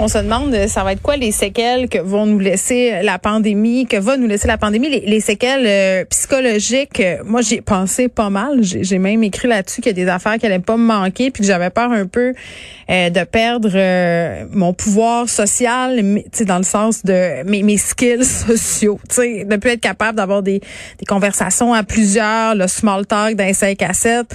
On se demande, euh, ça va être quoi les séquelles que vont nous laisser la pandémie, que va nous laisser la pandémie, les, les séquelles euh, psychologiques. euh, moi, j'ai pensé pas mal. J'ai même écrit là-dessus qu'il y a des affaires qui allaient pas me manquer, puis que j'avais peur un peu euh, de perdre euh, mon pouvoir social, mais, dans le sens de mes, mes skills sociaux, de plus être capable d'avoir des, des conversations à plusieurs, le small talk d'un 5 à 7,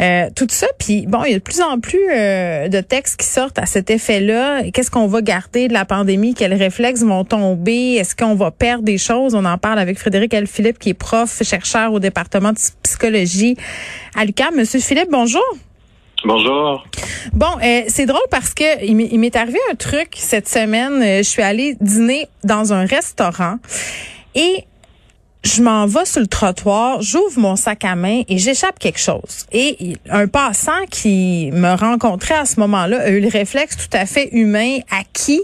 euh, tout ça. Puis bon, il y a de plus en plus de textes qui sortent à cet effet-là. Qu'est-ce qu'on va garder de la pandémie? Quels réflexes vont tomber? Est-ce qu'on va perdre des choses? On en parle avec Frédéric L. Philippe, qui est prof, chercheur au département de psychologie à l'UQAM. Monsieur Philippe, bonjour. Bonjour. Bon, euh, c'est drôle parce que il m'est- il m'est arrivé un truc cette semaine. Euh, Je suis allée dîner dans un restaurant et je m'en vais sur le trottoir, j'ouvre mon sac à main et j'échappe quelque chose. Et un passant qui me rencontrait à ce moment-là a eu le réflexe tout à fait humain, acquis,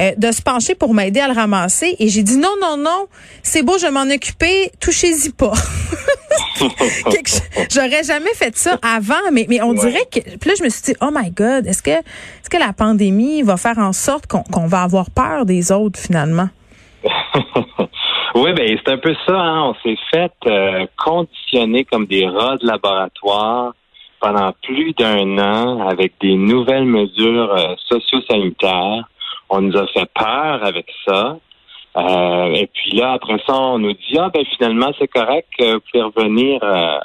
euh, de se pencher pour m'aider à le ramasser. Et j'ai dit non, non, non, c'est beau, je vais m'en occuper, touchez-y pas. J'aurais jamais fait ça avant, mais, mais on dirait que. Puis là, je me suis dit, oh my God, est-ce que, est-ce que la pandémie va faire en sorte qu'on qu'on va avoir peur des autres finalement? oui, ben c'est un peu ça. Hein? On s'est fait euh, conditionner comme des rats de laboratoire pendant plus d'un an avec des nouvelles mesures euh, socio-sanitaires. On nous a fait peur avec ça. Euh, et puis là, après ça, on nous dit ah ben finalement c'est correct, vous pouvez revenir euh,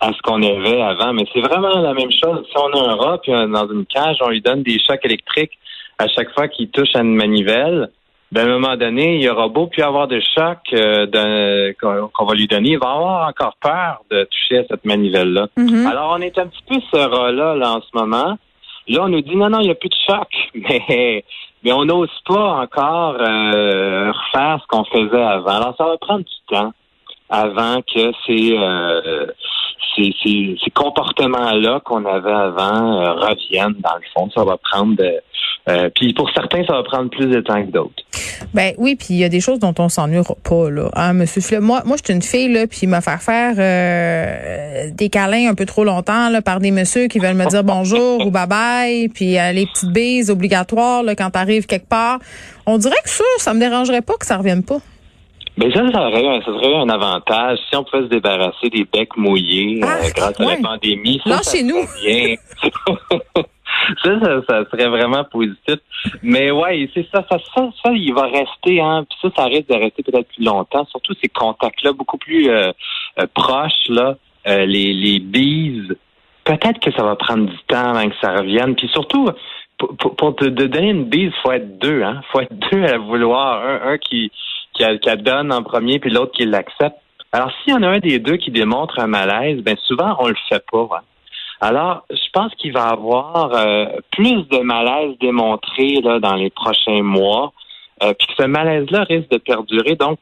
à ce qu'on avait avant. Mais c'est vraiment la même chose. Si on a un rat puis dans une cage, on lui donne des chocs électriques à chaque fois qu'il touche à une manivelle. Ben, à un moment donné, il aura beau puis avoir des chocs euh, qu'on va lui donner, il va avoir encore peur de toucher à cette manivelle-là. Mhm. Alors, on est un petit peu ce rat-là là, en ce moment. Là, on nous dit non, non, il n'y a plus de choc, mais mais on n'ose pas encore euh, refaire ce qu'on faisait avant. Alors, ça va prendre du temps avant que ces, euh, ces, comportements-là qu'on avait avant euh, reviennent. Dans le fond, ça va prendre. de- euh, puis pour certains, ça va prendre plus de temps que d'autres. Ben oui, puis il y a des choses dont on s'ennuiera pas là. Hein, monsieur moi, moi, je suis une fille là, puis me faire faire euh, des câlins un peu trop longtemps là, par des messieurs qui veulent me dire bonjour ou bye bye, puis les petites bises obligatoires là, quand t'arrives quelque part. On dirait que ça, ça me dérangerait pas que ça revienne pas. Mais ça, ça aurait, eu- ça serait un avantage si on pouvait se débarrasser des becs mouillés euh, Ah, grâce à la pandémie. Ça, ça Lâchez-nous. serait bien. ça, ça, ça serait vraiment positif. Mais ouais, c'est ça, ça, ça, ça, il va rester, hein. Puis ça, ça risque de rester peut-être plus longtemps. Surtout ces contacts-là beaucoup plus euh, euh, proches, là, euh, les, les bises. Peut-être que ça va prendre du temps avant que ça revienne. Puis surtout, pour, pour- te de donner une bise, faut être deux, hein. Faut être deux à vouloir. Un, un qui, la donne en premier, puis l'autre qui l'accepte. Alors, s'il y en a un des deux qui démontre un malaise, ben souvent on le fait pas. hein. Alors, je pense qu'il va y avoir euh, plus de malaise démontré là, dans les prochains mois, euh, puis que ce malaise-là risque de perdurer. Donc,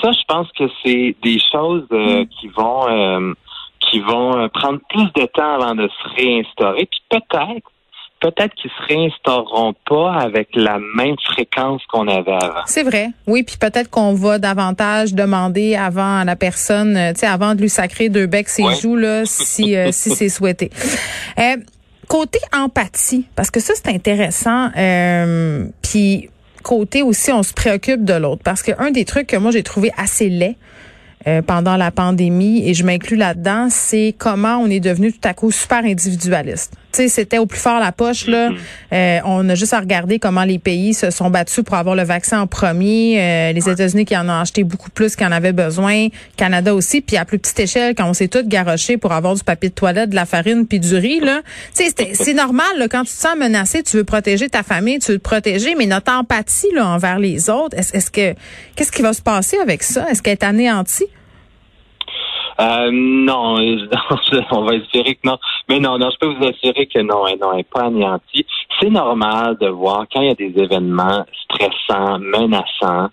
ça, je pense que c'est des choses euh, qui vont qui vont prendre plus de temps avant de se réinstaurer. Puis peut-être, peut-être qu'ils se réinstaureront pas avec la même fréquence qu'on avait avant. C'est vrai. Oui, puis peut-être qu'on va davantage demander avant à la personne, euh, tu sais, avant de lui sacrer deux becs ses Ouais. joues là, si euh, si c'est souhaité. Euh, côté empathie, parce que ça c'est intéressant. Euh, puis côté aussi, on se préoccupe de l'autre, parce que un des trucs que moi j'ai trouvé assez laid. euh, pendant la pandémie et je m'inclus là-dedans, c'est comment on est devenu tout à coup super individualiste. Tu sais, c'était au plus fort la poche là. Euh, on a juste à regarder comment les pays se sont battus pour avoir le vaccin en premier. Euh, les États-Unis qui en ont acheté beaucoup plus qu'ils en avaient besoin, Canada aussi, puis à plus petite échelle quand on s'est tous garochés pour avoir du papier de toilette, de la farine puis du riz là. Tu sais, c'était- c'est normal là, quand tu te sens menacé, tu veux protéger ta famille, tu veux te protéger, mais notre empathie là envers les autres, est-ce est-ce que qu'est-ce qui va se passer avec ça? Est-ce qu'elle est anéantie? Euh, non, je- on va espérer que non. Mais non, non, je peux vous assurer que non, elle non, elle n'est pas anéantie. C'est normal de voir quand il y a des événements stressants, menaçants,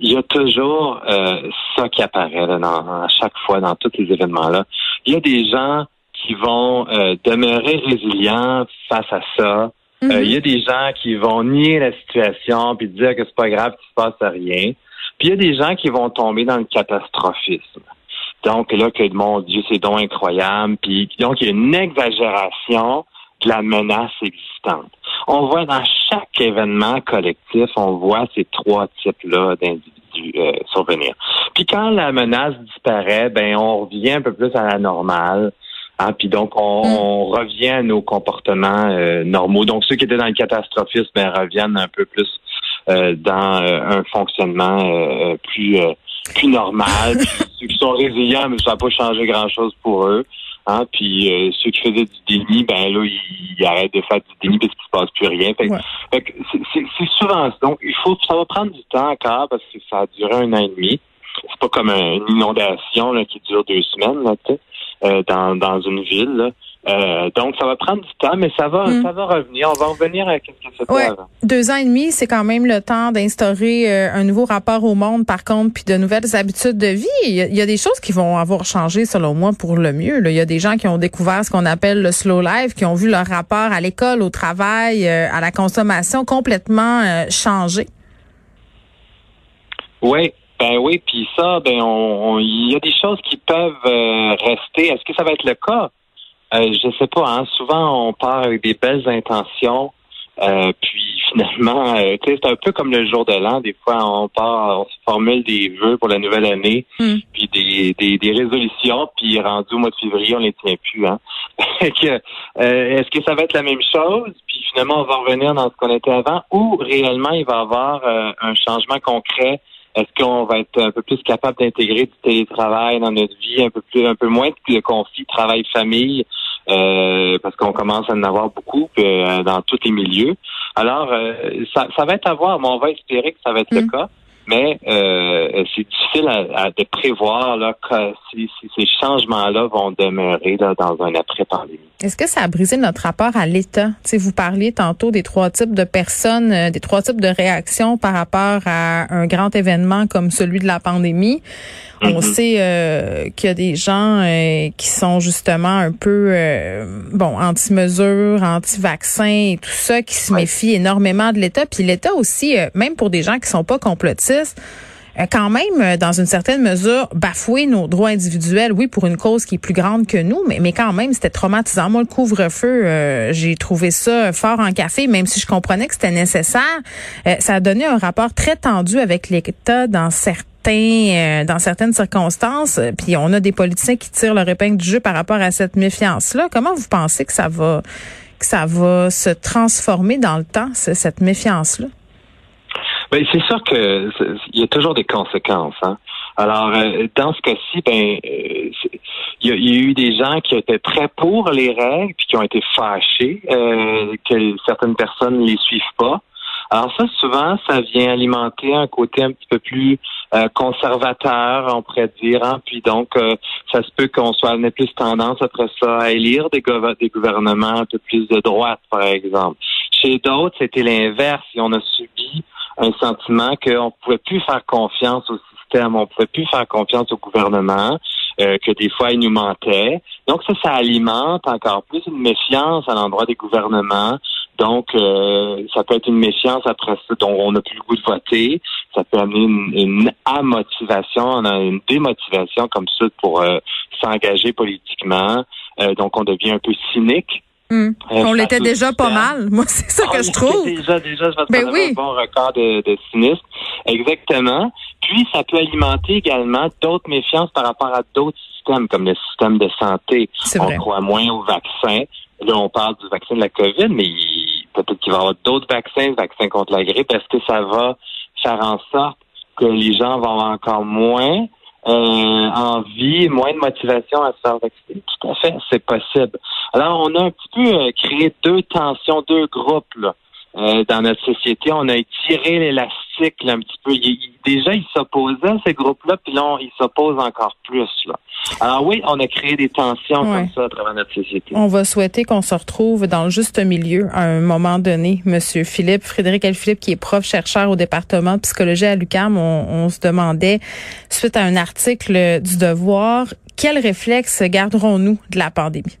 il y a toujours euh, ça qui apparaît là, dans, à chaque fois dans tous ces événements-là. Il y a des gens qui vont euh, demeurer résilients face à ça. Euh, il y a des gens qui vont nier la situation puis dire que c'est pas grave qu'il se passe rien. Puis il y a des gens qui vont tomber dans le catastrophisme. Donc là, que mon Dieu, c'est donc incroyable. Puis donc, il y a une exagération de la menace existante. On voit dans chaque événement collectif, on voit ces trois types-là d'individus euh, survenir. Puis quand la menace disparaît, ben on revient un peu plus à la normale. Hein, puis donc, on, mm. on, revient à nos comportements euh, normaux. Donc, ceux qui étaient dans le catastrophisme ben, reviennent un peu plus euh, dans euh, un fonctionnement plus plus normal. ceux qui sont résilients, mais ça n'a pas changé grand-chose pour eux. Hein, puis ceux qui faisaient du déni, ben là, ils, arrêtent de faire du déni parce qu'il se passe plus rien. c'est souvent donc il faut ça va prendre du temps encore parce que ça a duré un an et demi. C'est pas comme une inondation là, qui dure deux semaines, là. Euh, dans, dans une ville. Euh, donc, ça va prendre du temps, mais ça va, hmm. ça va revenir. On va revenir à ce qui se ouais. Deux ans et demi, c'est quand même le temps d'instaurer euh, un nouveau rapport au monde, par contre, puis de nouvelles habitudes de vie. Il y, a, des choses qui vont avoir changé, selon moi, pour le mieux. Il y a des gens qui ont découvert ce qu'on appelle le slow life, qui ont vu leur rapport à l'école, au travail, à la consommation complètement changer. Oui, ben oui, puis ça, ben on, il y a des choses qui peuvent euh, rester. Est-ce que ça va être le cas? Euh, je sais pas. Hein? Souvent, on part avec des belles intentions, euh, puis finalement, euh, c'est un peu comme le jour de l'an. Des fois, on part, on se formule des vœux pour la nouvelle année, hmm. puis des, des, des, résolutions, puis rendu au mois de février, on les tient plus. Hein? Est-ce que ça va être la même chose? Puis finalement, on va revenir dans ce qu'on était avant, ou réellement, il va y avoir un changement concret est-ce qu'on va être un peu plus capable d'intégrer du télétravail dans notre vie, un peu plus, un peu moins de conflit travail-famille, euh, parce qu'on commence à en avoir beaucoup euh, dans tous les milieux? Alors, euh, ça, ça va être à voir, mais on va espérer que ça va être le mm. cas mais euh, c'est difficile à, de prévoir là, que si, ces changements-là vont demeurer là, dans un après-pandémie. Est-ce que ça a brisé notre rapport à l'État? Vous parliez tantôt des trois types de personnes, euh, des trois types de réactions par rapport à un grand événement comme celui de la pandémie. On mm-hmm. sait euh, qu'il y a des gens euh, qui sont justement un peu bon anti-mesures, anti-vaccins et tout ça, qui se méfient énormément de l'État. Puis l'État aussi, même pour des gens qui sont pas complotistes, euh, quand même, euh, dans une certaine mesure, bafouer nos droits individuels, oui, pour une cause qui est plus grande que nous, mais, mais quand même, c'était traumatisant. Moi, le couvre-feu, euh, j'ai trouvé ça fort en café, même si je comprenais que c'était nécessaire. ça a donné un rapport très tendu avec l'État dans certains dans certaines circonstances, puis on a des politiciens qui tirent leur épingle du jeu par rapport à cette méfiance-là. Comment vous pensez que ça va que ça va se transformer dans le temps, cette méfiance-là? Ben, c'est sûr que il y a toujours des conséquences. Hein? Alors, euh, dans ce cas-ci, ben, euh, il y, a eu des gens qui étaient très pour les règles, puis qui ont été fâchés euh, que certaines personnes ne les suivent pas. Alors ça, souvent, ça vient alimenter un côté un petit peu plus conservateur, on pourrait dire. Hein? Puis donc, ça se peut qu'on soit ait plus tendance après ça à élire des, des gouvernements un peu plus de droite, par exemple. Chez d'autres, c'était l'inverse. Et on a subi un sentiment qu'on pouvait plus faire confiance au système, on pouvait plus faire confiance au gouvernement, euh, que des fois il nous mentait. Donc ça, ça alimente encore plus une méfiance à l'endroit des gouvernements. Donc euh, ça peut être une méfiance après ça, dont on n'a plus le goût de voter. Ça peut amener une, une amotivation, une démotivation comme ça pour euh, s'engager politiquement. donc on devient un peu cynique. Hmm. On l'était déjà pas mal. Moi, c'est ça que je trouve. Déjà, déjà, je vais ben un bon record de. Exactement. Puis, ça peut alimenter également d'autres méfiances par rapport à d'autres systèmes, comme le système de santé. On croit moins au vaccin. Là, on parle du vaccin de la COVID, mais peut-être qu'il va y avoir d'autres vaccins, vaccins contre la grippe. Est-ce que ça va faire en sorte que les gens vont avoir encore moins euh, envie, moins de motivation à se faire vacciner. Tout à fait, c'est possible. Alors, on a un petit peu euh, créé deux tensions, deux groupes là, euh, dans notre société. On a étiré l'élastique un petit peu. déjà, ils s'opposaient, ces groupes-là, puis là, ils s'opposent encore plus. Là. Alors oui, on a créé des tensions comme ça à travers notre société. On va souhaiter qu'on se retrouve dans le juste milieu à un moment donné. Monsieur Philippe, Frédéric Philippe, qui est prof chercheur au département de psychologie à l'UQAM, on, on se demandait, suite à un article du Devoir, quel réflexe garderons-nous de la pandémie?